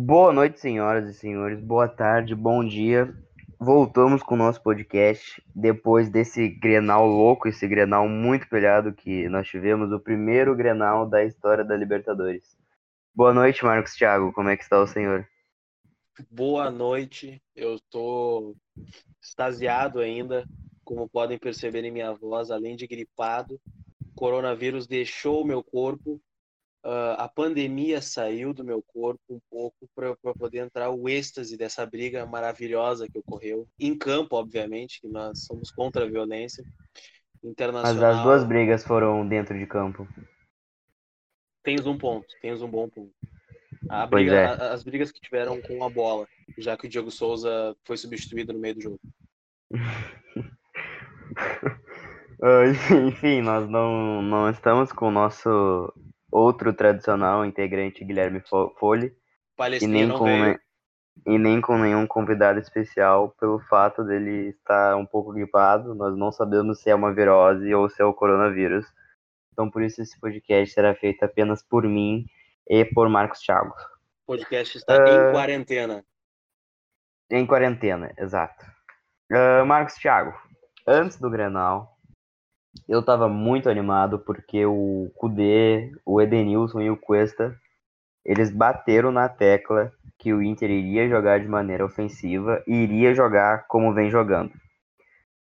Boa noite, senhoras e senhores. Boa tarde, bom dia. Voltamos com o nosso podcast depois desse Grenal louco, esse Grenal muito pelhado que nós tivemos, o primeiro Grenal da história da Libertadores. Boa noite, Marcos Thiago. Como é que está o senhor? Boa noite. Eu estou extasiado ainda, como podem perceber em minha voz, além de gripado. O coronavírus deixou o meu corpo uh, a pandemia saiu do meu corpo um pouco para poder entrar o êxtase dessa briga maravilhosa que ocorreu em campo, obviamente, que nós somos contra a violência internacional. Mas as duas brigas foram dentro de campo. Tens um ponto, tens um bom ponto. Briga, é. As brigas que tiveram com a bola, já que o Diego Souza foi substituído no meio do jogo. Enfim, nós não, não estamos com o nosso outro tradicional integrante, Guilherme Folli. E nem, com, e nem com nenhum convidado especial, pelo fato dele estar um pouco gripado. Nós não sabemos se é uma virose ou se é o coronavírus. Então, por isso, esse podcast será feito apenas por mim e por Marcos Thiago. O podcast está uh, em quarentena. Em quarentena, exato. Uh, Marcos Thiago, antes do Grenal, eu tava muito animado porque o Kudê, o Edenilson e o Cuesta, eles bateram na tecla que o Inter iria jogar de maneira ofensiva e iria jogar como vem jogando.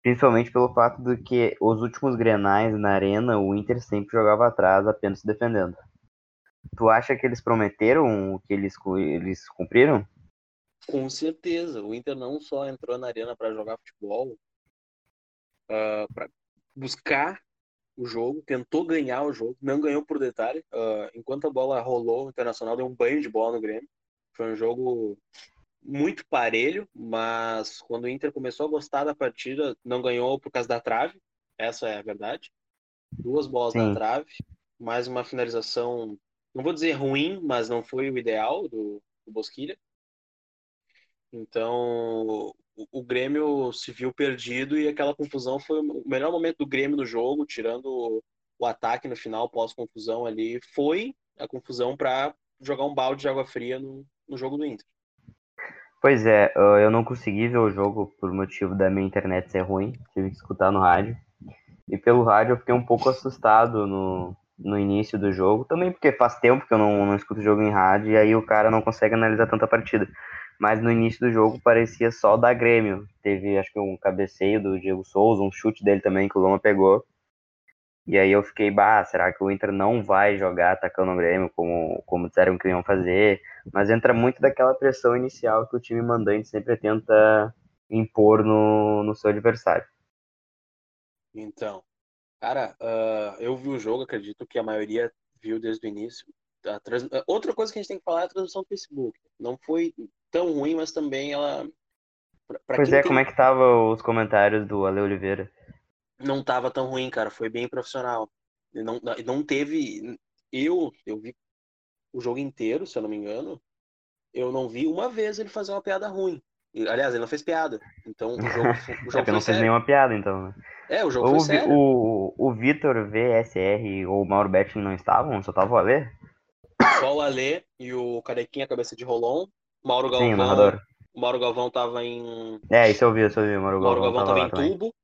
Principalmente pelo fato de que os últimos grenais na arena, o Inter sempre jogava atrás, apenas se defendendo. Tu acha que eles prometeram o que eles, eles cumpriram? Com certeza. O Inter não só entrou na arena para jogar futebol, uh, buscar o jogo, tentou ganhar o jogo, não ganhou por detalhe. Uh, enquanto a bola rolou, o Internacional deu um banho de bola no Grêmio. Foi um jogo muito parelho, mas quando o Inter começou a gostar da partida, não ganhou por causa da trave. Essa é a verdade. Duas bolas Sim. na trave, mais uma finalização, não vou dizer ruim, mas não foi o ideal do, do Bosquilha. Então, o, Grêmio se viu perdido e aquela confusão foi o melhor momento do Grêmio no jogo, tirando o ataque no final, pós-confusão ali, foi a confusão para jogar um balde de água fria no, no jogo do Inter. Pois é, eu não consegui ver o jogo por motivo da minha internet ser ruim, tive que escutar no rádio. E pelo rádio eu fiquei um pouco assustado no, no início do jogo, também porque faz tempo que eu não, não escuto jogo em rádio e aí o cara não consegue analisar tanta partida mas no início do jogo parecia só da Grêmio. Teve, acho que um cabeceio do Diego Souza, um chute dele também que o Loma pegou. E aí eu fiquei, bah, será que o Inter não vai jogar atacando o Grêmio como, como disseram que iam fazer? Mas entra muito daquela pressão inicial que o time mandante sempre tenta impor no, no seu adversário. Então, cara, uh, eu vi o jogo, acredito que a maioria viu desde o início. Trans... Outra coisa que a gente tem que falar é a transmissão do Facebook. Não foi tão ruim, mas também ela. Pra, pra pois é, tem... como é que tava os comentários do Ale Oliveira? Não tava tão ruim, cara. Foi bem profissional. Não, não teve. Eu, eu vi o jogo inteiro, se eu não me engano. Eu não vi uma vez ele fazer uma piada ruim. Aliás, ele não fez piada. Então o jogo, o jogo é não fez nenhuma piada, então. Né? É, o jogo o, foi sério. O, o Vitor VSR ou o Mauro Betting não estavam? Só tava o Ale? Só o Ale e o Carequinha Cabeça de Rolon Mauro Galvão. Sim, narrador. O Mauro Galvão tava em. É, isso eu vi, isso eu vi. O Mauro, Mauro Galvão, Galvão tava, tava em tubo.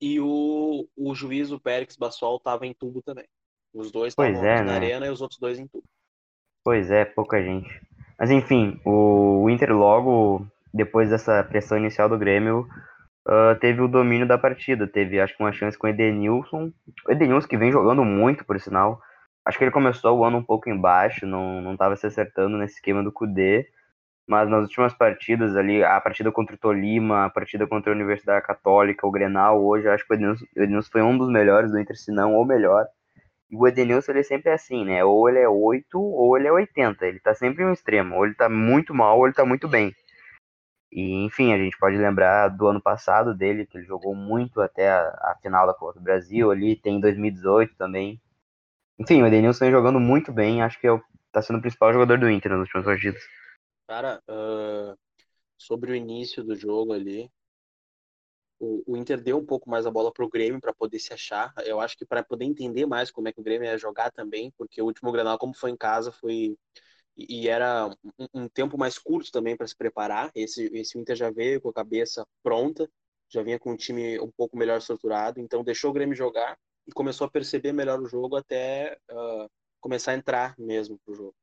E o, o juiz, o Périx Basol, tava em tubo também. Os dois estavam é, na né? arena e os outros dois em tubo. Pois é, pouca gente. Mas enfim, o, o Inter logo, depois dessa pressão inicial do Grêmio, uh, teve o domínio da partida. Teve, acho que, uma chance com o Edenilson. O Edenilson que vem jogando muito, por sinal. Acho que ele começou o ano um pouco embaixo, não, não tava se acertando nesse esquema do Kudê mas nas últimas partidas ali, a partida contra o Tolima, a partida contra a Universidade Católica, o Grenal, hoje acho que o Edenilson, o Edenilson foi um dos melhores do Inter, se não o melhor. E o Edenilson, ele sempre é assim, né? Ou ele é 8 ou ele é 80. Ele tá sempre em um extremo. Ou ele tá muito mal ou ele tá muito bem. E, enfim, a gente pode lembrar do ano passado dele, que ele jogou muito até a, a final da Copa do Brasil ali, tem 2018 também. Enfim, o Edenilson vem jogando muito bem, acho que é o, tá sendo o principal jogador do Inter nas últimas partidas. Cara, uh, sobre o início do jogo ali, o, o, Inter deu um pouco mais a bola pro Grêmio para poder se achar. Eu acho que para poder entender mais como é que o Grêmio ia jogar também, porque o último Grenal, como foi em casa, foi e, e era um, um, tempo mais curto também para se preparar. Esse, esse Inter já veio com a cabeça pronta, já vinha com um time um pouco melhor estruturado, então deixou o Grêmio jogar e começou a perceber melhor o jogo até uh, começar a entrar mesmo pro jogo.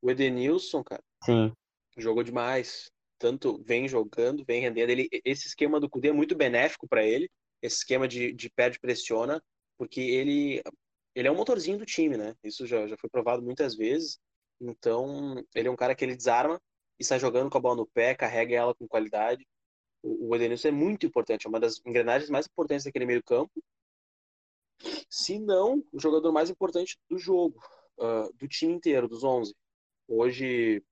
O Edenilson, cara, Sim. jogou demais. Tanto vem jogando, vem rendendo. Ele, esse esquema do Cudê é muito benéfico para ele. Esse esquema de, de perde-pressiona, porque ele, ele é um motorzinho do time, né? Isso já, já foi provado muitas vezes. Então, ele é um cara que ele desarma e sai jogando com a bola no pé, carrega ela com qualidade. O, o Edenilson é muito importante, é uma das engrenagens mais importantes daquele meio campo. Se não, o jogador mais importante do jogo, uh, do time inteiro, dos 11. Hoje,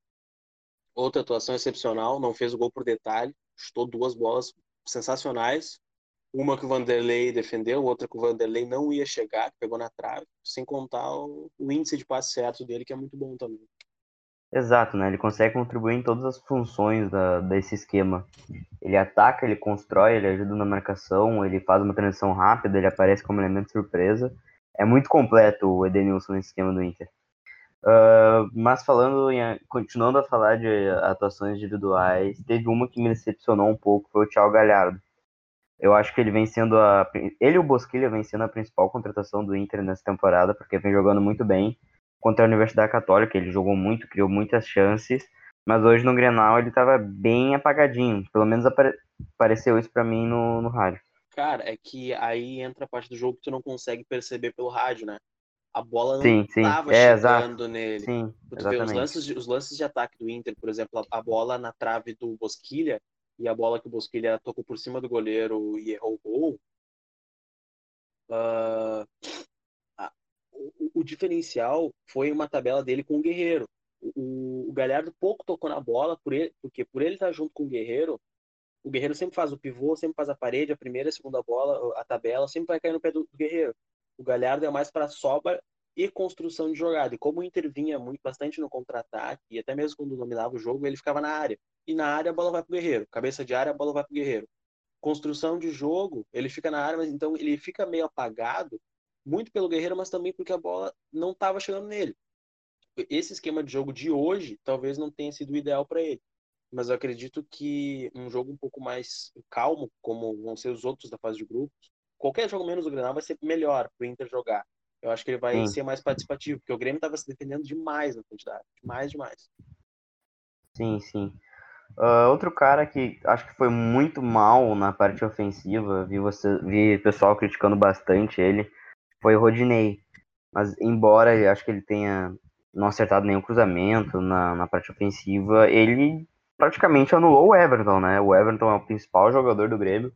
outra atuação excepcional, não fez o gol por detalhe, chutou duas bolas sensacionais. Uma que o Vanderlei defendeu, outra que o Vanderlei não ia chegar, que pegou na trave, sem contar o, o índice de passe certo dele, que é muito bom também. Exato, né? Ele consegue contribuir em todas as funções da, desse esquema. Ele ataca, ele constrói, ele ajuda na marcação, ele faz uma transição rápida, ele aparece como elemento surpresa. É muito completo o Edenilson nesse esquema do Inter. Uh, mas falando, em, continuando a falar de atuações individuais, teve uma que me decepcionou um pouco, foi o Thiago Galhardo. Eu acho que ele vem sendo a. Ele e o Bosquilha vem sendo a principal contratação do Inter nessa temporada, porque vem jogando muito bem contra a Universidade Católica. Ele jogou muito, criou muitas chances, mas hoje no Grenal ele estava bem apagadinho. Pelo menos apare... apareceu isso para mim no, no rádio. Cara, é que aí entra a parte do jogo que tu não consegue perceber pelo rádio, né? A bola não sim, sim. tava é, chegando exato. nele. Sim, os lances, de, os lances de ataque do Inter, por exemplo, a, a bola na trave do Bosquilha, e a bola que o Bosquilha tocou por cima do goleiro e errou o gol, uh, o, o, diferencial foi uma tabela dele com o Guerreiro. O, o Galhardo pouco tocou na bola, por ele, porque por ele estar junto com o Guerreiro, o Guerreiro sempre faz o pivô, sempre faz a parede, a primeira, a segunda bola, a tabela, sempre vai cair no pé do, do Guerreiro. O Galhardo é mais para sobra e construção de jogada. E como intervinha muito bastante no contra-ataque, e até mesmo quando dominava o jogo, ele ficava na área. E na área a bola vai pro Guerreiro. Cabeça de área, a bola vai pro Guerreiro. Construção de jogo, ele fica na área, mas então ele fica meio apagado, muito pelo Guerreiro, mas também porque a bola não estava chegando nele. Esse esquema de jogo de hoje talvez não tenha sido ideal para ele. Mas eu acredito que um jogo um pouco mais calmo, como vão ser os outros da fase de grupos, qualquer jogo menos o Grenal vai ser melhor para o Inter jogar. Eu acho que ele vai Sim. ser mais participativo, porque o Grêmio estava se defendendo demais na quantidade. Demais, demais. Sim, sim. Uh, outro cara que acho que foi muito mal na parte ofensiva, vi, você, vi pessoal criticando bastante ele, foi o Rodinei. Mas embora acho que ele tenha não acertado nenhum cruzamento na, na parte ofensiva, ele praticamente anulou o Everton, né? O Everton é o principal jogador do Grêmio.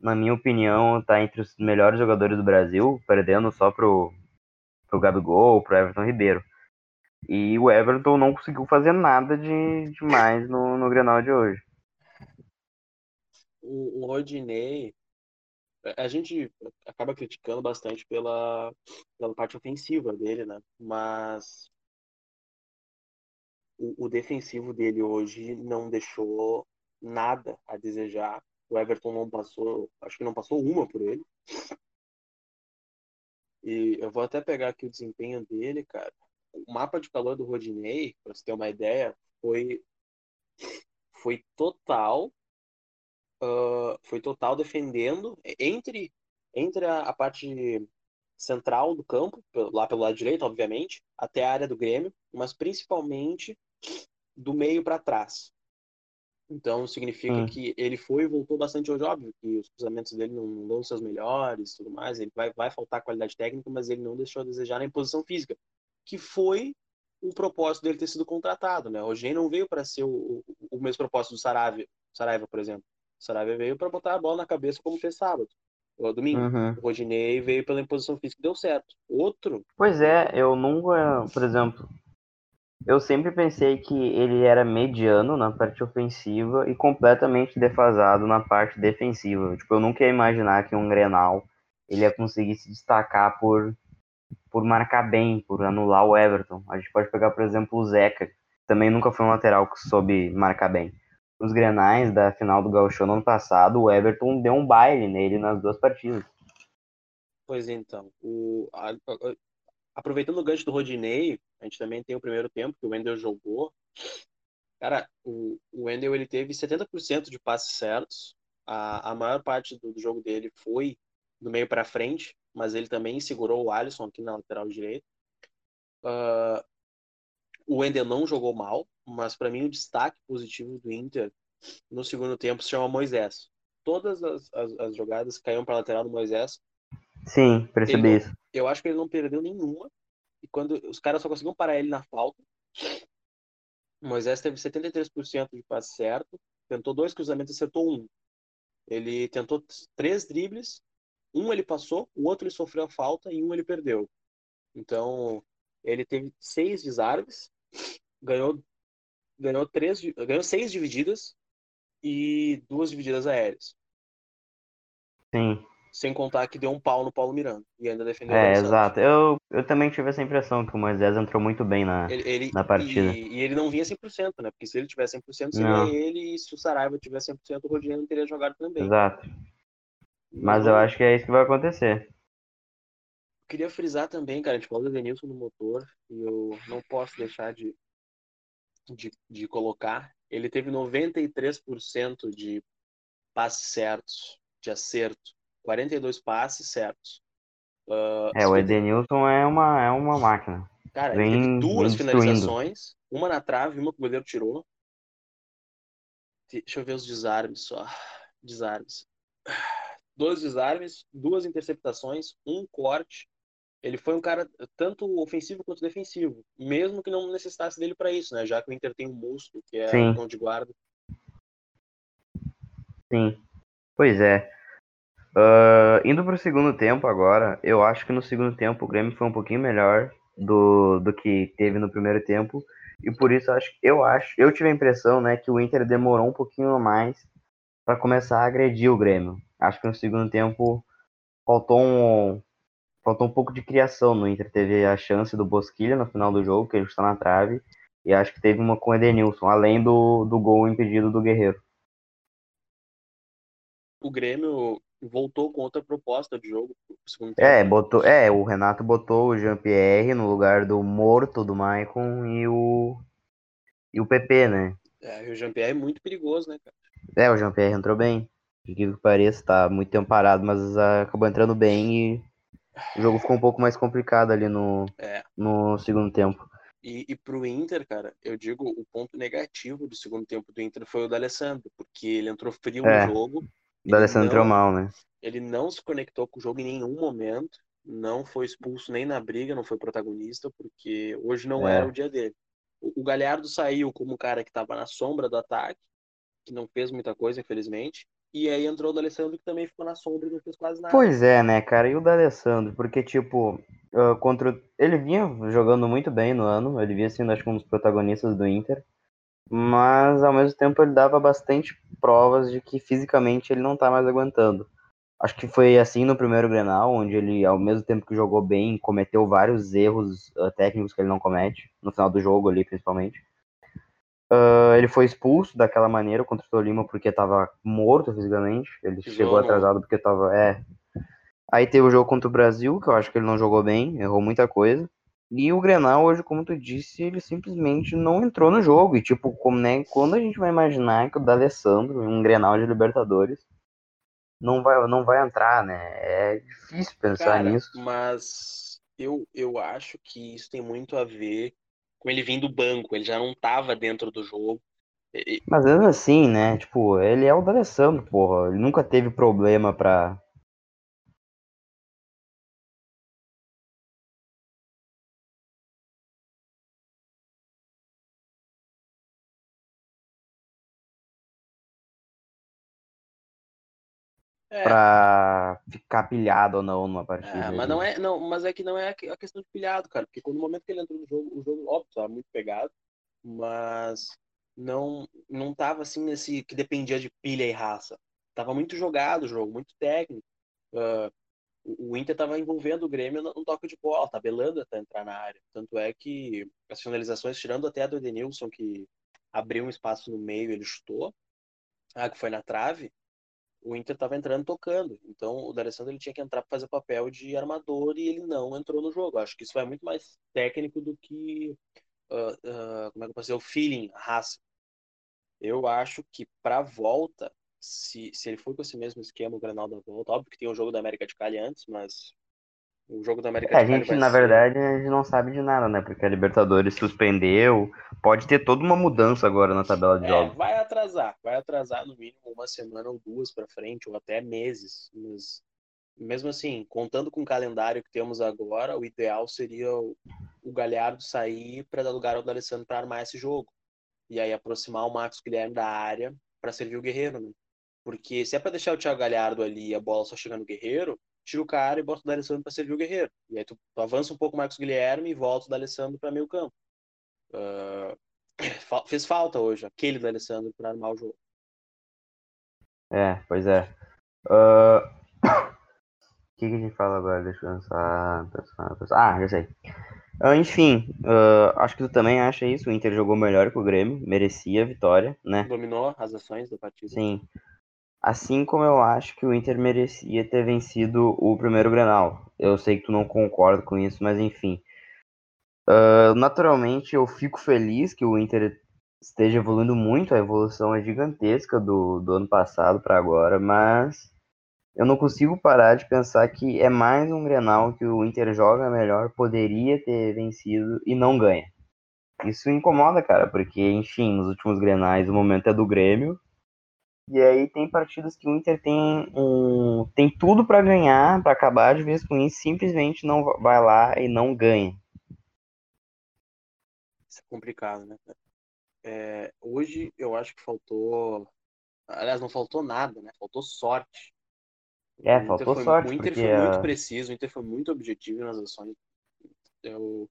Na minha opinião, tá entre os melhores jogadores do Brasil, perdendo só pro, pro Gabigol, pro Everton Ribeiro. E o Everton não conseguiu fazer nada de demais no, no Grenal de hoje. O, o Rodinei, a gente acaba criticando bastante pela, pela parte ofensiva dele, né? Mas o, o defensivo dele hoje não deixou nada a desejar. O Everton não passou, acho que não passou uma por ele. E eu vou até pegar aqui o desempenho dele, cara o mapa de calor do Rodinei, para você ter uma ideia, foi foi total uh, foi total defendendo entre entre a, a, parte central do campo, lá pelo lado direito, obviamente, até a área do Grêmio, mas principalmente do meio para trás. Então significa hum. que ele foi e voltou bastante hoje, óbvio que os cruzamentos dele não, não dão seus melhores, tudo mais, ele vai, vai faltar qualidade técnica, mas ele não deixou a desejar na posição física que foi o propósito dele ter sido contratado, né? O Rogério não veio para ser o, o, o, mesmo propósito do Saraiva, Saraiva, por exemplo. O Saraiva veio para botar a bola na cabeça como fez sábado. Ou domingo. Uhum. O Rodinei veio pela imposição física e deu certo. Outro. Pois é, eu nunca, por exemplo, eu sempre pensei que ele era mediano na parte ofensiva e completamente defasado na parte defensiva. Tipo, eu nunca ia imaginar que um Grenal ele ia conseguir se destacar por por marcar bem, por anular o Everton. A gente pode pegar, por exemplo, o Zeca, que também nunca foi um lateral que soube marcar bem. Os Grenais da final do Gauchão no ano passado, o Everton deu um baile nele nas duas partidas. Pois então, o, a, aproveitando o gancho do Rodinei, a gente também tem o primeiro tempo que o Wendel jogou. Cara, o, o Wendel ele teve 70% de passes certos. A, a maior parte do, do jogo dele foi do meio para frente, mas ele também segurou o Alisson aqui na lateral direita. Uh, o Wendel não jogou mal, mas para mim o destaque positivo do Inter no segundo tempo se chama Moisés. Todas as, as, as jogadas caíam para a lateral do Moisés. Sim, percebi não, isso. Eu acho que ele não perdeu nenhuma. E quando os caras só conseguiam parar ele na falta. O Moisés teve 73% de passe certo, tentou dois cruzamentos, acertou um. Ele tentou três dribles, um ele passou, o outro ele sofreu a falta e um ele perdeu. Então, ele teve seis desarmes, ganhou ganhou três, ganhou seis divididas e duas divididas aéreas. Sim. Sem contar que deu um pau no Paulo Miranda e ainda defendeu É, exato. Eu, eu também tive essa impressão que o Moisés entrou muito bem na, ele, ele, na partida. E, e, ele não vinha 100%, né? Porque se ele tivesse 100%, seria não. ele, e se o Saraiva tivesse 100%, o Rodinei não teria jogado também. Exato. Mas eu acho que é isso que vai acontecer. Queria frisar também, cara, a gente falou do Denilson no motor, e eu não posso deixar de, de, de colocar. Ele teve 93% de passes certos, de acerto. 42 passes certos. Uh, é, o Edenilson é uma, é uma máquina. Cara, ele teve duas finalizações, uma na trave, uma que o goleiro tirou. Deixa eu ver os desarmes só. Desarmes. Dois desarmes, duas interceptações, um corte. Ele foi um cara tanto ofensivo quanto defensivo, mesmo que não necessitasse dele para isso, né? Já que o Inter tem um monstro que é Sim. o de guarda. Sim. Pois é. Uh, indo para o segundo tempo agora, eu acho que no segundo tempo o Grêmio foi um pouquinho melhor do, do que teve no primeiro tempo. E por isso acho, eu acho, eu tive a impressão, né, que o Inter demorou um pouquinho mais para começar a agredir o Grêmio. Acho que no segundo tempo faltou um, faltou um pouco de criação no Inter. Teve a chance do Bosquilha no final do jogo, que ele está na trave, e acho que teve uma com o Edenilson, além do, do gol impedido do Guerreiro. O Grêmio voltou com outra proposta de jogo. É, botou, é, o Renato botou o Jean-Pierre no lugar do morto do Maicon e o e o PP, né? É, o Jean-Pierre é muito perigoso, né, cara? É, o Jean-Pierre entrou bem. De que pareça, tá muito tempo parado, mas acabou entrando bem e o jogo ficou um pouco mais complicado ali no, é. no segundo tempo. E, e pro Inter, cara, eu digo, o ponto negativo do segundo tempo do Inter foi o D'Alessandro, porque ele entrou frio é. no jogo. O D'Alessandro entrou mal, né? Ele não se conectou com o jogo em nenhum momento, não foi expulso nem na briga, não foi protagonista, porque hoje não É. era o dia dele. O, o Galhardo saiu como um cara que estava na sombra do ataque, que não fez muita coisa, infelizmente. E aí entrou o D'Alessandro, que também ficou na sombra e não fez quase nada. Pois é, né, cara? E o D'Alessandro? Porque, tipo, ah, contra. o- Ele vinha jogando muito bem no ano, ele vinha sendo, acho que, um dos protagonistas do Inter. Mas, ao mesmo tempo, ele dava bastante provas de que fisicamente ele não tá mais aguentando. Acho que foi assim no primeiro Grenal, onde ele, ao mesmo tempo que jogou bem, cometeu vários erros ah, técnicos que ele não comete, no final do jogo ali, principalmente. Ah, ele foi expulso daquela maneira contra o Tolima porque tava morto fisicamente. Ele Pisou chegou atrasado porque tava. É. Aí teve o jogo contra o Brasil, que eu acho que ele não jogou bem, errou muita coisa. E o Grenal, hoje, como tu disse, ele simplesmente não entrou no jogo. E, tipo, como, né, quando a gente vai imaginar que o D'Alessandro, em um Grenal de Libertadores, não vai, não vai entrar, né? É difícil pensar Cara, nisso. mas eu, eu acho que isso tem muito a ver com ele vindo do banco. Ele já não estava dentro do jogo. E- Mas mesmo assim, né? Tipo, ele é o D'Alessandro, porra. Ele nunca teve problema pra. É, pra ficar pilhado ou não numa partida. É, mas não é, não, mas é que não é a que- a questão de pilhado, cara, porque no momento que ele entrou no jogo, o jogo, óbvio, tava muito pegado, mas não não tava assim nesse que dependia de pilha e raça. Tava muito jogado o jogo, muito técnico. Ah, o Inter tava envolvendo o Grêmio no, no toque de bola, tabelando até entrar na área. Tanto é que as finalizações, tirando até a do Edenilson, que abriu um espaço no meio, ele chutou, ah, que foi na trave, o Inter estava entrando tocando. Então o D'Alessandro ele tinha que entrar para fazer papel de armador e ele não entrou no jogo. Acho que isso é muito mais técnico do que uh, uh, como é que eu posso dizer, o feeling, a raça. Eu acho que para volta, se, se ele for com esse mesmo esquema, o Granal da volta, óbvio que tem o jogo da América de Cali antes, mas o jogo da América é. A gente, na ser... verdade, a gente não sabe de nada, né? Porque a Libertadores suspendeu. Pode ter toda uma mudança agora na tabela de é, jogos. Vai atrasar, vai atrasar no mínimo uma semana ou duas para frente, ou até meses. Mas mesmo assim, contando com o calendário que temos agora, o ideal seria o, o Galhardo sair para dar lugar ao D'Alessandro para armar esse jogo. E aí aproximar o Marcos Guilherme da área para servir o Guerreiro, né? Porque se é para deixar o Thiago Galhardo ali e a bola só chegando no Guerreiro, tira o cara e bota o D'Alessandro para servir o Guerreiro. E aí tu, tu, avança um pouco o Marcos Guilherme e volta o D'Alessandro para meio campo. Uh, fez falta hoje aquele D'Alessandro para armar o jogo. É, pois é. Uh... O que, que a gente fala agora? Deixa eu pensar. pensar, pensar. Ah, já sei. Uh, enfim, acho que tu também acha isso. O Inter jogou melhor que o Grêmio, merecia a vitória, né? Dominou as ações do partido. Sim. Assim como eu acho que o Inter merecia ter vencido o primeiro Grenal. Eu sei que tu não concorda com isso, mas enfim. Uh, naturalmente, eu fico feliz que o Inter esteja evoluindo muito. A evolução é gigantesca do, do ano passado para agora, mas eu não consigo parar de pensar que é mais um Grenal que o Inter joga melhor, poderia ter vencido e não ganha. Isso incomoda, cara, porque, enfim, nos últimos Grenais o momento é do Grêmio. E aí tem partidas que o Inter tem, um, tem tudo para ganhar, para acabar de vez com isso, simplesmente não vai lá e não ganha. Isso é complicado, né? É, hoje eu acho que faltou. Aliás, não faltou nada, né? Faltou sorte é, faltou foi, sorte. O Inter porque, foi muito preciso, o Inter foi muito objetivo nas ações. Eu,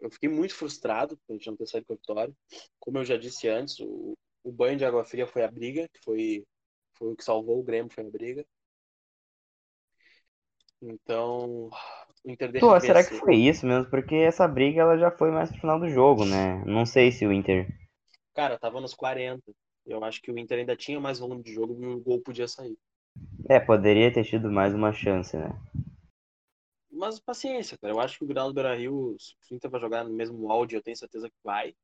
eu fiquei muito frustrado por a gente não ter saído com a vitória. Como eu já disse antes, o, o banho de água fria foi a briga, que foi, foi o que salvou o Grêmio, foi a briga. Então, o Inter deixa Pô, será que foi isso mesmo? Porque essa briga ela já foi mais pro final do jogo, né? Não sei se o Inter. Cara, tava nos 40. Eu acho que o Inter ainda tinha mais volume de jogo e o gol podia sair. É, poderia ter tido mais uma chance, né? Mas paciência, cara. Eu acho que o Granal do Beira-Rio, se o Inter vai jogar no mesmo áudio, eu tenho certeza que vai.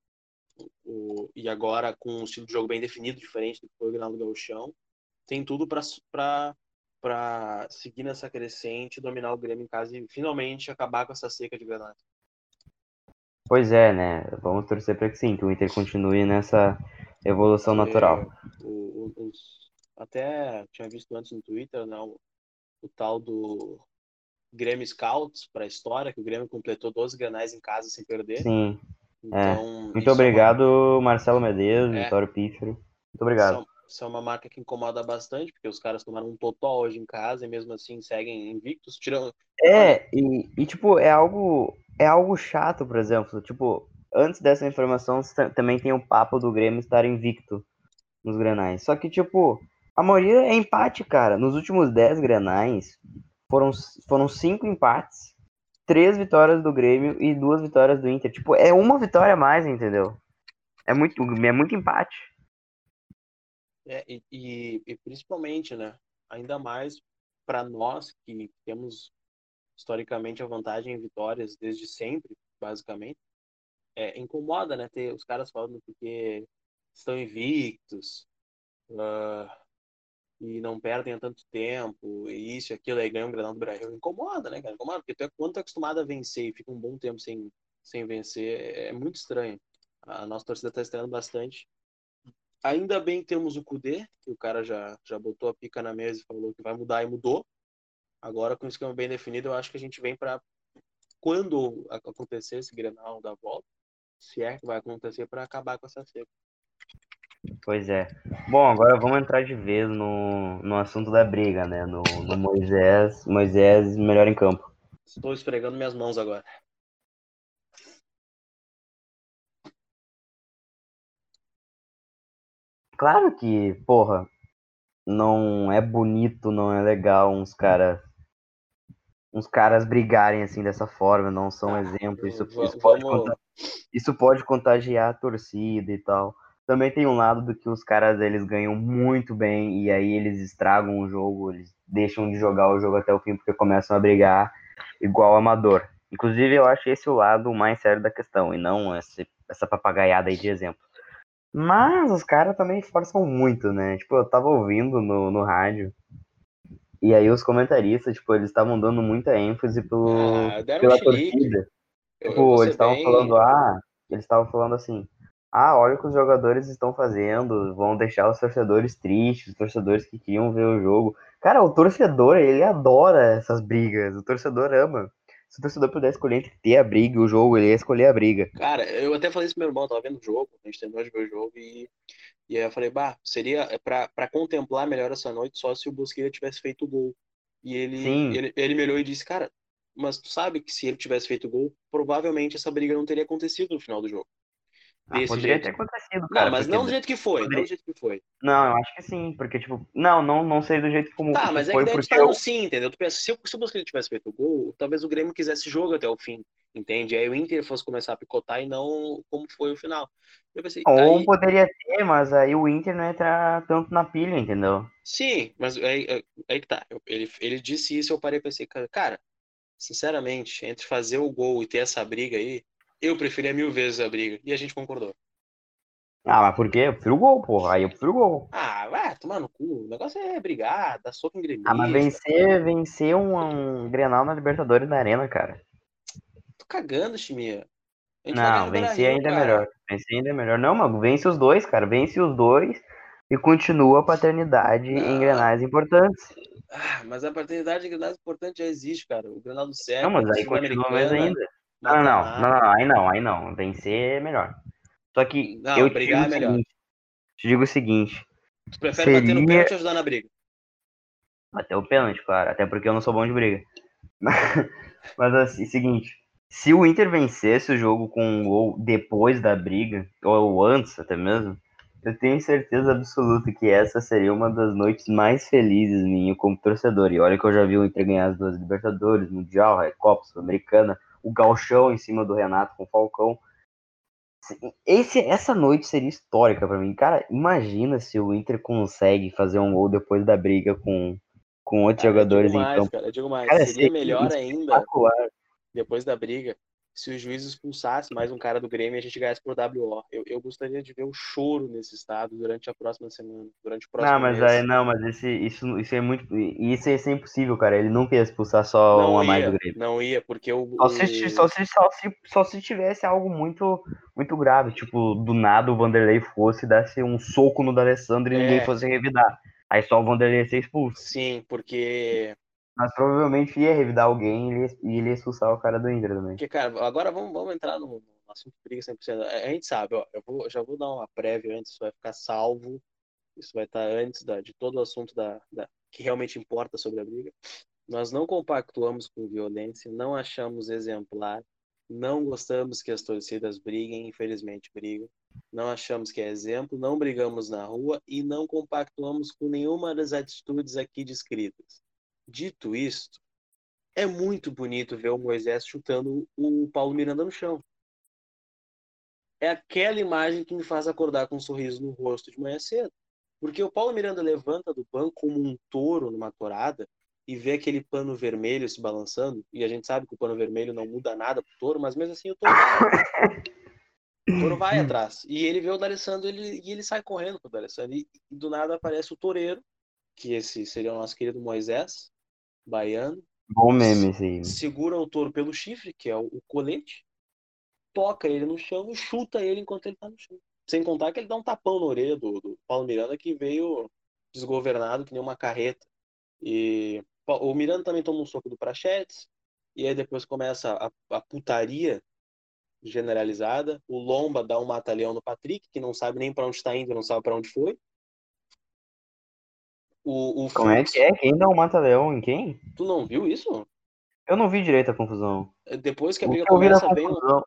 O, e agora com um estilo de jogo bem definido, diferente do que foi o Granal do Gauchão, tem tudo para seguir nessa crescente, dominar o Grêmio em casa e finalmente acabar com essa seca de granada. Pois é, né? Vamos torcer para que sim, que o Inter continue nessa evolução natural. O, o, os, até tinha visto antes no Twitter, né, o, o tal do Grêmio Scouts para a história, que o Grêmio completou 12 granais em casa sem perder. Sim. É. Então, é. Muito obrigado, é uma... Marcelo Medeiros, é. Vitório Pífero. Muito obrigado. Isso, isso é uma marca que incomoda bastante, porque os caras tomaram um totó hoje em casa e mesmo assim seguem invictos, tirando. É, e, e tipo, é algo. É algo chato, por exemplo. Tipo, antes dessa informação também tem o papo do Grêmio estar invicto nos granais. Só que, tipo, a maioria é empate, cara. Nos últimos 10 grenais, foram, foram cinco empates, três vitórias do Grêmio e duas vitórias do Inter. Tipo, é uma vitória a mais, entendeu? É muito, é muito empate. É, e, e, principalmente, né? Ainda mais para nós que temos historicamente a vantagem em vitórias desde sempre, basicamente. É, incomoda, né? Ter os caras falando porque estão invictos. Uh, e não perdem há tanto tempo, e isso e aquilo, aí ganham um Granal do Brasil, incomoda, né, cara? Incomoda, porque tu é, quando tu é acostumado a vencer e fica um bom tempo sem, sem vencer, é, é muito estranho. A nossa torcida tá estranhando bastante. Ainda bem que temos o Kudê, que o cara já, já botou a pica na mesa e falou que vai mudar e mudou. Agora, com o esquema bem definido, eu acho que a gente vem para quando acontecer esse Grenal da volta, se é que vai acontecer, para acabar com essa seca. Pois é. Bom, agora vamos entrar de vez no, no assunto da briga, né? No, no Moisés, Moisés melhor em campo. Estou esfregando minhas mãos agora. Claro que, porra, não é bonito, não é legal uns caras uns caras brigarem assim dessa forma, não são ah, exemplos. Isso, isso, pode, isso pode contagiar a torcida e tal. Também tem um lado do que os caras eles ganham muito bem e aí eles estragam o jogo, eles deixam de jogar o jogo até o fim porque começam a brigar igual amador. Inclusive, eu acho esse o lado mais sério da questão e não esse, essa papagaiada aí de exemplo. Mas os caras também forçam muito, né? Tipo, eu tava ouvindo no, no rádio e aí os comentaristas, tipo, eles estavam dando muita ênfase pro, Ah, pela um torcida. Tipo, eles estavam bem- falando, ah, eles estavam falando assim, ah, olha o que os jogadores estão fazendo, vão deixar os torcedores tristes, os torcedores que queriam ver o jogo. Cara, o torcedor, ele adora essas brigas, o torcedor ama. Se o torcedor pudesse escolher entre ter a briga e o jogo, ele ia escolher a briga. Cara, eu até falei isso pro meu irmão, tava vendo o jogo, a gente terminou de ver o jogo e, e aí eu falei, bah, seria pra, pra contemplar melhor essa noite só se o Bosquilha tivesse feito o gol. E ele, Sim. ele, ele me olhou e disse, cara, mas tu sabe que se ele tivesse feito o gol, provavelmente essa briga não teria acontecido no final do jogo. Ah, Desse poderia jeito. ter acontecido, cara. Não, mas não do jeito que foi, não poderia- do jeito que foi. Não, eu acho que sim, porque, tipo, não, não, não sei do jeito como Tá, mas é foi, que daí tu porque tá eu... no sim, entendeu? Tu pensa, se, o- se o Bosquilha tivesse feito o gol, talvez o Grêmio quisesse jogo até o fim, entende? Aí o Inter fosse começar a picotar e não como foi o final. Eu pensei, Ou aí, poderia ter, mas aí o Inter não ia entrar tanto na pilha, entendeu? sim, mas aí, aí- que tá. Eu- Ele, ele disse isso, eu parei e pensei, cara, sinceramente, entre fazer o gol e ter essa briga aí, eu preferia mil vezes a briga. E a gente concordou. Ah, mas por quê? Eu prefiro o gol, porra. Aí eu prefiro o gol. Ah, vai tomar no cu. O negócio é brigar, dar soco em gremista. Ah, mas vencer, vencer um, um Grenal na Libertadores na Arena, cara. Tô cagando, Chimia. Não, vencer ainda é cara. melhor. Vencer ainda é melhor. Não, mano, vence os dois, cara. Vence os dois e continua a paternidade Não. em Grenais importantes. Ah, mas a paternidade de mais importante já existe, cara. O Granal do Céu, Não, mas aí continua mais ainda. Não, não, não, não, não, aí não, aí não. Vencer é melhor. Só que Não, eu te brigar digo é o melhor. seguinte. Te digo o seguinte. Tu prefere bater no Seria- pênalti ou ajudar na briga? Até o pênalti, claro. Até porque eu não sou bom de briga. Mas assim, seguinte. Se o Inter vencesse o jogo com um gol depois da briga, ou antes até mesmo, eu tenho certeza absoluta que essa seria uma das noites mais felizes minha como torcedor. E olha que eu já vi o Inter ganhar as duas Libertadores, Mundial, Recopa, Sul-Americana, o Galchão em cima do Renato com o Falcão. Esse, essa noite seria histórica pra mim. Cara, imagina se o Inter consegue fazer um gol depois da briga com, com outros Cara, jogadores digo em mais, campo. cara, eu digo mais. Cara, Seria seria melhor ainda, depois da briga, se o juiz expulsasse mais um cara do Grêmio e a gente ganhasse por WO. Eu, eu gostaria de ver o choro nesse estado durante a próxima semana, durante o próximo Não, mas mês. aí não, mas esse, isso, isso é muito. Isso ser impossível, cara. Ele nunca ia expulsar só não um a ia, mais do Grêmio. não ia, porque o, Só se, só, se, só, se, só se tivesse algo muito, muito grave, tipo, do nada o Vanderlei fosse e desse um soco no D'Alessandro e É. ninguém fosse revidar. Aí só o Vanderlei ia ser expulso. Sim, porque Mas provavelmente ia revidar alguém e ele, ele ia expulsar o cara do Inter também. Porque, cara, agora vamos, vamos entrar no, no assunto briga 100%. A gente sabe, ó, eu vou, já vou dar uma prévia antes, isso vai ficar salvo. Isso vai estar antes da, de todo o assunto da, da- que realmente importa sobre a briga. Nós não compactuamos com violência, não achamos exemplar, não gostamos que as torcidas briguem, infelizmente brigam. Não achamos que é exemplo, não brigamos na rua e não compactuamos com nenhuma das atitudes aqui descritas. Dito isto, é muito bonito ver o Moisés chutando o Paulo Miranda no chão. É aquela imagem que me faz acordar com um sorriso no rosto de manhã cedo. Porque o Paulo Miranda levanta do banco como um touro numa torada e vê aquele pano vermelho se balançando. E a gente sabe que o pano vermelho não muda nada pro touro, mas mesmo assim o touro vai. O vai atrás. E ele vê o D'Alessandro ele, e ele sai correndo pro D'Alessandro. E, e do nada aparece o toureiro, que esse seria o nosso querido Moisés, baiano, Bom meme aí. segura o touro pelo chifre, que é o, o colete, toca ele no chão e chuta ele enquanto ele tá no chão. Sem contar que ele dá um tapão na orelha do, do Paulo Miranda, que veio desgovernado que nem uma carreta. E o Miranda também toma um soco do Prachetes, e aí depois começa a, a putaria generalizada. O Lomba dá um mata-leão no Patrick, que não sabe nem para onde está indo, não sabe para onde foi. O, o Como é que é? Quem dá o mata-leão em quem? Tu não viu isso? Eu não vi direito a confusão. Depois que a briga começa, vem um.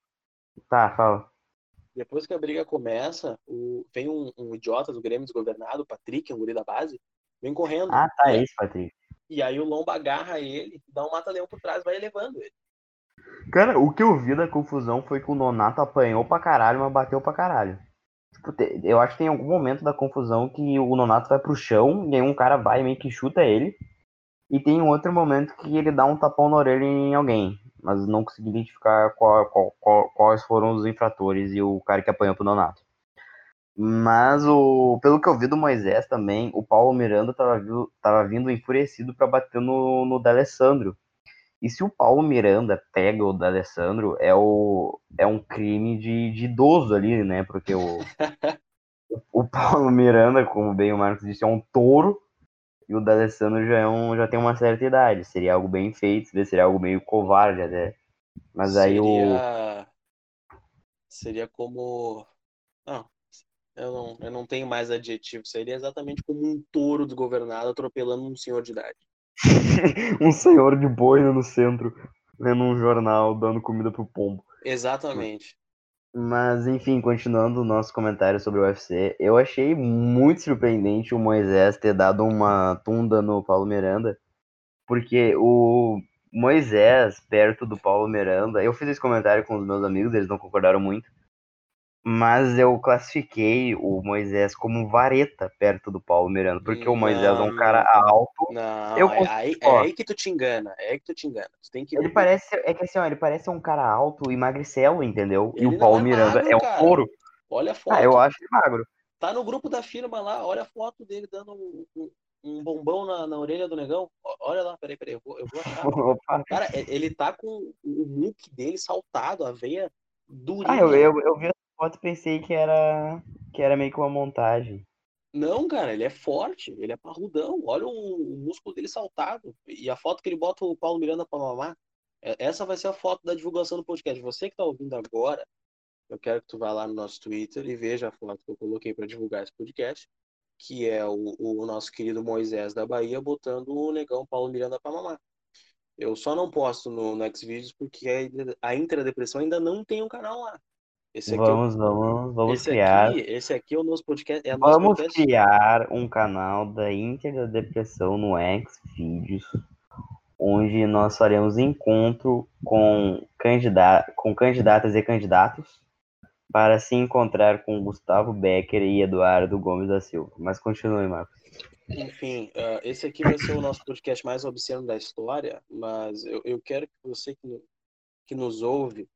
Tá, fala. Depois que a briga começa, o- vem um, um idiota do Grêmio desgovernado, o Patrick, um guri da base, vem correndo. Ah, tá, e, é isso, Patrick. e aí o Lomba agarra ele, dá um mata-leão por trás, vai levando ele. Cara, o que eu vi da confusão foi que o Nonato apanhou pra caralho, mas bateu pra caralho. Tipo, eu acho que tem algum momento da confusão que o Nonato vai pro chão e aí um cara vai meio que chuta ele. E tem um outro momento que ele dá um tapão na orelha em alguém. Mas não consegui identificar qual, qual, qual, quais foram os infratores e o cara que apanhou pro Nonato. Mas o, pelo que eu vi do Moisés também, o Paulo Miranda tava, tava vindo enfurecido para bater no, no D'Alessandro. E se o Paulo Miranda pega o D'Alessandro, é, o, é um crime de, de idoso ali, né? Porque o, o, Paulo Miranda, como bem o Marcos disse, é um touro. E o D'Alessandro já, é um, já tem uma certa idade. Seria algo bem feito, seria algo meio covarde até. Mas seria... aí o. Seria como. Não, eu não, eu não tenho mais adjetivo. Seria exatamente como um touro desgovernado atropelando um senhor de idade. um senhor de boina no centro, lendo um jornal, dando comida pro pombo. Exatamente. Mas, enfim, continuando o nosso comentário sobre o UFC, eu achei muito surpreendente o Moisés ter dado uma tunda no Paulo Miranda, porque o Moisés, perto do Paulo Miranda, eu fiz esse comentário com os meus amigos, eles não concordaram muito, mas eu classifiquei o Moisés como vareta perto do Paulo Miranda, porque não, o Moisés é um cara alto. Não, eu é, aí, é aí que tu te engana, é aí que tu te engana. Tu tem que ele parece, é que assim, ó, ele parece um cara alto e magricelo, entendeu? Ele e o Paulo é Miranda magro, é um couro. Olha a foto. Ah, eu acho ele magro. Tá no grupo da firma lá, olha a foto dele dando um, um, um bombão na, na orelha do negão. Olha lá, peraí, peraí, eu vou, eu vou achar. cara, ele tá com o look dele saltado, a veia durinha. Ah, eu, eu, eu vi foto pensei que era que era meio que uma montagem. Não, cara, ele é forte, ele é parrudão. Olha o, o músculo dele saltado. E a foto que ele bota o Paulo Miranda pra mamar. É, essa vai ser a foto da divulgação do podcast. Você que tá ouvindo agora, eu quero que tu vá lá no nosso Twitter e veja a foto que eu coloquei para divulgar esse podcast, que é o, o, nosso querido Moisés da Bahia botando o negão Paulo Miranda pra mamar. Eu só não posto no, no Xvideos porque a, a Intradepressão ainda não tem um canal lá. Esse aqui vamos, é o... vamos, vamos esse criar. Aqui, esse aqui é o nosso podcast. É vamos podcast. criar um canal da Inter da Depressão no Xvideos, onde nós faremos encontro com, candidata, com candidatas e candidatos para se encontrar com Gustavo Becker e Eduardo Gomes da Silva. Mas continue, Marcos. Enfim, uh, esse aqui vai ser o nosso podcast mais obsceno da história, mas eu, eu quero que você que, que nos ouve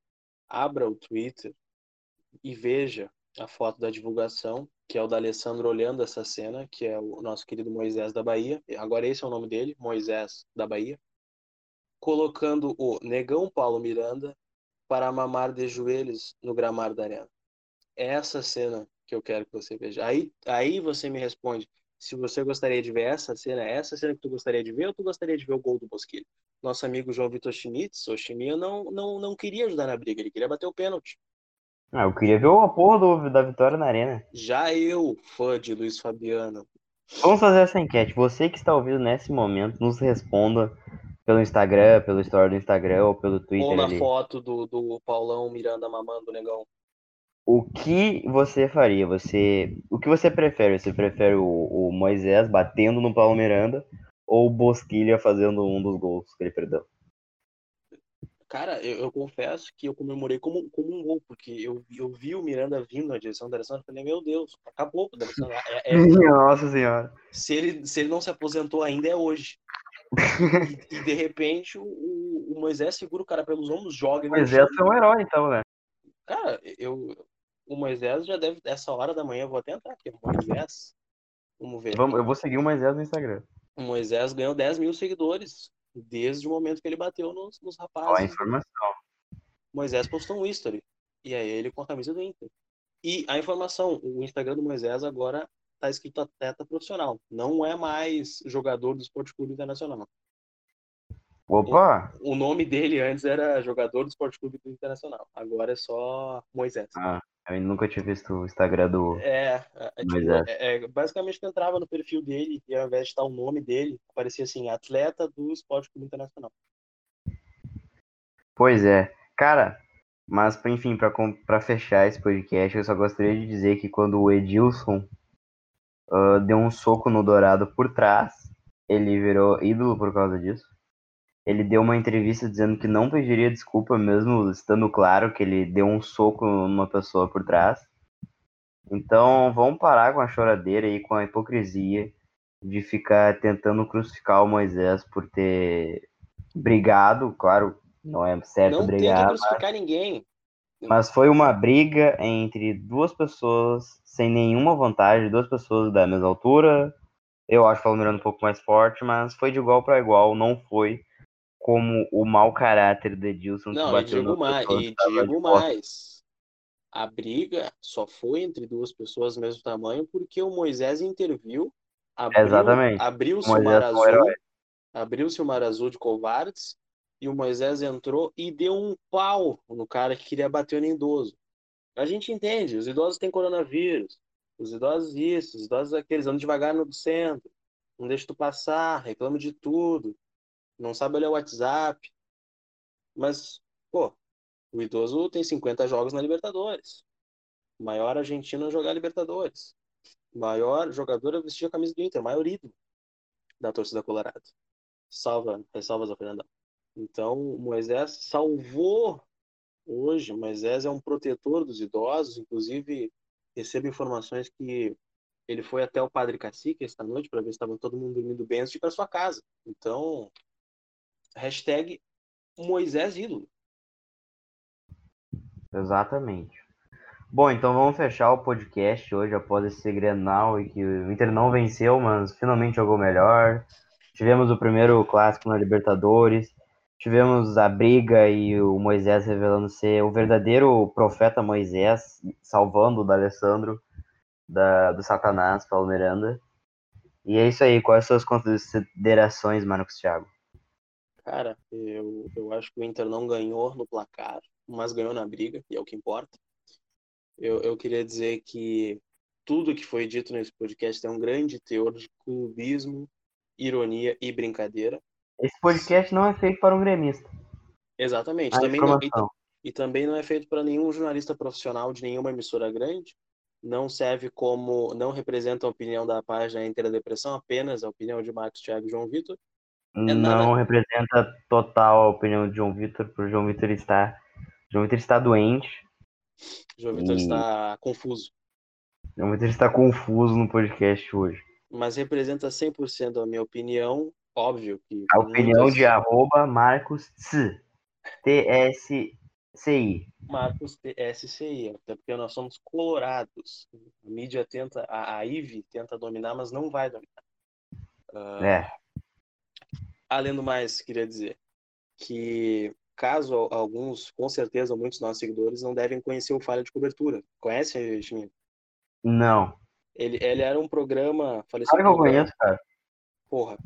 abra o Twitter e veja a foto da divulgação, que é o da Alessandro olhando essa cena, que é o nosso querido Moisés da Bahia. Agora esse é o nome dele, Moisés da Bahia. Colocando o negão Paulo Miranda para mamar de joelhos no gramado da arena. É essa cena que eu quero que você veja. Aí, aí você me responde se você gostaria de ver essa cena, é essa cena que tu gostaria de ver ou tu gostaria de ver o gol do Bosquilho? Nosso amigo João Vitor Schmitz, o não, não, não queria ajudar na briga, ele queria bater o pênalti. Ah, eu queria ver a porra do, da vitória na arena. Já eu, fã de Luiz Fabiano. Vamos fazer essa enquete. Você que está ouvindo nesse momento, nos responda pelo Instagram, pelo story do Instagram ou pelo Twitter. Ou na ali. foto do, do Paulão Miranda mamando o negão. O que você faria? Você, o que você prefere? Você prefere o, o Moisés batendo no Paulo Miranda ou o Bosquilha fazendo um dos gols que ele perdeu? Cara, eu, eu, confesso que eu comemorei como, como um gol, porque eu, eu vi o Miranda vindo na direção da Alessandro e falei, meu Deus, acabou o Alessandro. É, é, Nossa senhora. Se ele, se ele não se aposentou ainda, é hoje. e, e, de repente o, o, Moisés segura o cara pelos ombros, joga. O Moisés é um herói, então, né? Cara, eu, o Moisés já deve, essa hora da manhã, eu vou até entrar aqui. O Moisés, vamos ver. Vamos, eu vou seguir o Moisés no Instagram. O Moisés ganhou 10 mil seguidores desde o momento que ele bateu nos, nos rapazes. Qual a informação? Moisés postou um history. E aí ele com a camisa do Inter. E a informação, o Instagram do Moisés agora tá escrito atleta profissional. Não é mais jogador do Esporte Clube Internacional. Opa! O, o, nome dele antes era jogador do Esporte Clube Internacional. Agora é só Moisés. Ah, eu nunca tinha visto o Instagram do. É, é, é tipo, é, é, basicamente tu entrava no perfil dele e ao invés de estar o nome dele, aparecia assim, atleta do Esporte Clube Internacional. Pois é. Cara, mas enfim, para fechar esse podcast, eu só gostaria de dizer que quando o Edilson uh, deu um soco no Dourado por trás, ele virou ídolo por causa disso. Ele deu uma entrevista dizendo que não pediria desculpa, mesmo estando claro que ele deu um soco numa pessoa por trás. Então vamos parar com a choradeira e com a hipocrisia de ficar tentando crucificar o Moisés por ter brigado, claro, não é certo Não brigar, tenta crucificar ninguém. mas foi uma briga entre duas pessoas sem nenhuma vantagem, duas pessoas da mesma altura. Eu acho o Palmeiras um pouco mais forte, mas foi de igual para igual, não foi como o mau caráter do Edilson que Não, e bateu digo no mais, e digo mais. A briga só foi entre duas pessoas do mesmo tamanho porque o Moisés interviu, abriu, Exatamente. abriu-se O o mar azul, abriu-se o mar azul de covardes e o Moisés entrou e deu um pau no cara que queria bater no idoso. A gente entende, os idosos têm coronavírus, os idosos isso, os idosos aqueles, andam devagar no centro, não deixa tu passar, reclama de tudo, não sabe olhar o WhatsApp. Mas, pô, o idoso tem 50 jogos na Libertadores. O maior argentino a jogar Libertadores. O maior jogador a vestir a camisa do Inter, maior ídolo da torcida colorada. Salva, ressalvas ao Fernandão. Então, Moisés salvou hoje. Moisés é um protetor dos idosos, inclusive recebo informações que ele foi até o Padre Cacique esta noite para ver se estava todo mundo dormindo bem antes de ir para sua casa. Então, hashtag Moisés ídolo. Exatamente. Bom, então vamos fechar o podcast hoje após esse Grenal e que o Inter não venceu, mas finalmente jogou melhor. Tivemos o primeiro clássico na Libertadores. Tivemos a briga e o Moisés revelando ser o verdadeiro profeta Moisés, salvando o D'Alessandro da, do Satanás, Paulo Miranda. E é isso aí. Quais são as considerações, Marcos Thiago? Cara, eu, eu acho que o Inter não ganhou no placar, mas ganhou na briga, e é o que importa. Eu, eu queria dizer que tudo que foi dito nesse podcast tem um grande teor de clubismo, ironia e brincadeira. Esse podcast não é feito para um gremista. Exatamente. Também não, e, informação. e também não é feito para nenhum jornalista profissional de nenhuma emissora grande. Não serve como. Não representa a opinião da página Inter da Depressão, apenas a opinião de Marcos Thiago e João Vitor. É não representa total a opinião de João Vitor, porque o João Vitor está. João Vitor está doente. João Vitor E- está confuso. João Vitor está confuso no podcast hoje. Mas representa 100% a minha opinião. Óbvio que. A opinião de arroba Marcos Tsi. T-S-C-I. Marcos TSCI, até porque nós somos colorados. A mídia tenta, a, a IVE tenta dominar, mas não vai dominar. Ah, É. Além do mais, queria dizer que caso alguns, com certeza muitos dos nossos seguidores não devem conhecer o Falha de Cobertura. Conhece, Chiminho? Não. Ele, ele era um programa, falecido Claro que eu conheço, cara. porra,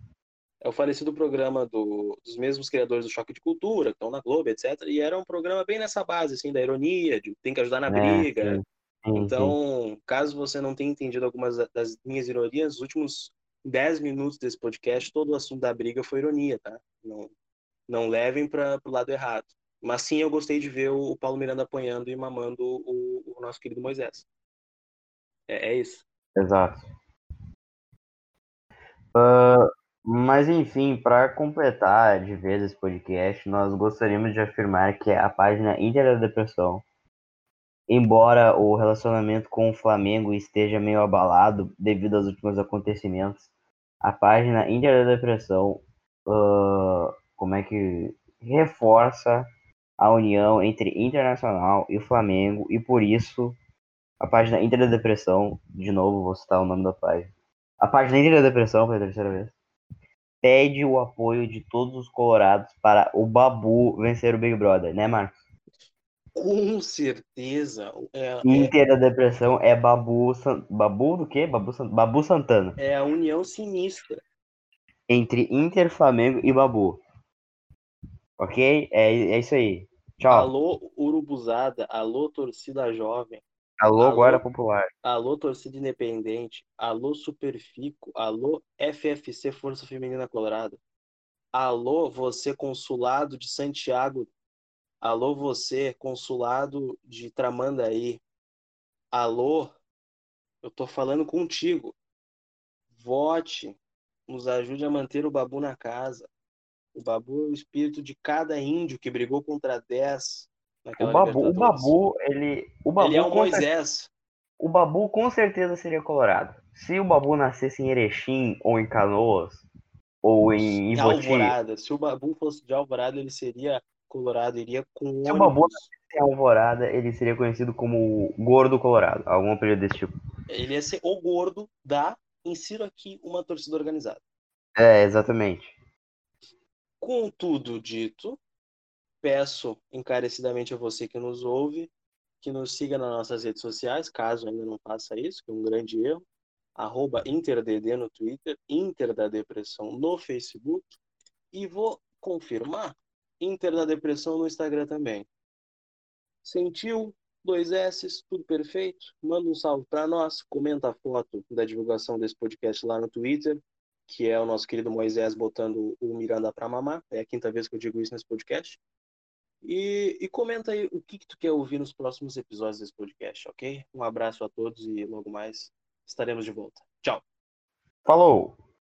é o falecido programa do- dos mesmos criadores do Choque de Cultura, que estão na Globo, etc. E era um programa bem nessa base, assim, da ironia, de tem que ajudar na É, briga. sim. Sim, sim. Então, caso você não tenha entendido algumas da- das minhas ironias, os últimos 10 minutos desse podcast, todo o assunto da briga foi ironia, tá? Não, não levem para o lado errado. Mas sim, eu gostei de ver o, Paulo Miranda apanhando e mamando o, o nosso querido Moisés. É, é isso. Exato. Ah, mas enfim, para completar de vez esse podcast, nós gostaríamos de afirmar que a página Inter da Depressão, embora o relacionamento com o Flamengo esteja meio abalado devido aos últimos acontecimentos, a página Inter da Depressão, ah, como é que reforça a união entre Internacional e Flamengo e por isso a página Inter da Depressão, de novo vou citar o nome da página. A página Inter da Depressão, pela terceira vez, pede o apoio de todos os colorados para o Babu vencer o Big Brother, né, Marcos? Com certeza. É, é, Inter da Depressão é Babu. San- Babu do quê? Babu, San- Babu Santana. é a união sinistra. Entre Inter, Flamengo e Babu. Ok? É, é isso aí. Tchau. Alô, Urubuzada. Alô, torcida jovem. Alô, alô. Guarda Popular. Alô, torcida independente. Alô, Superfico. Alô, FFC Força Feminina Colorado. Alô, você, consulado de Santiago. Alô, você, consulado de Tramandaí. Alô, eu tô falando contigo. Vote, nos ajude a manter o Babu na casa. O Babu é o espírito de cada índio que brigou contra 10 O Babu, o. Babu, ele. O Babu Ele é o contra- Moisés. O Babu com certeza seria colorado. Se o Babu nascesse em Erechim ou em Canoas ou em Ivoti... Alvorada. Se o Babu fosse de Alvorada, ele seria colorado, iria com Se o Babu nascesse em Alvorada, ele seria conhecido como Gordo Colorado, algum apelido desse tipo. Ele ia ser o gordo da Insira aqui uma torcida organizada. É, exatamente. Com tudo dito, peço encarecidamente a você que nos ouve que nos siga nas nossas redes sociais, caso ainda não faça isso, que é um grande erro. Arroba InterDD no Twitter, Inter da Depressão no Facebook. E vou confirmar, Inter da Depressão no Instagram também. Sentiu? Dois S, tudo perfeito? Manda um salve para nós, comenta a foto da divulgação desse podcast lá no Twitter, que é o nosso querido Moisés botando o Miranda para mamar. É a quinta vez que eu digo isso nesse podcast. E, e comenta aí o que, que tu quer ouvir nos próximos episódios desse podcast, ok? Um abraço a todos e logo mais estaremos de volta. Tchau. Falou!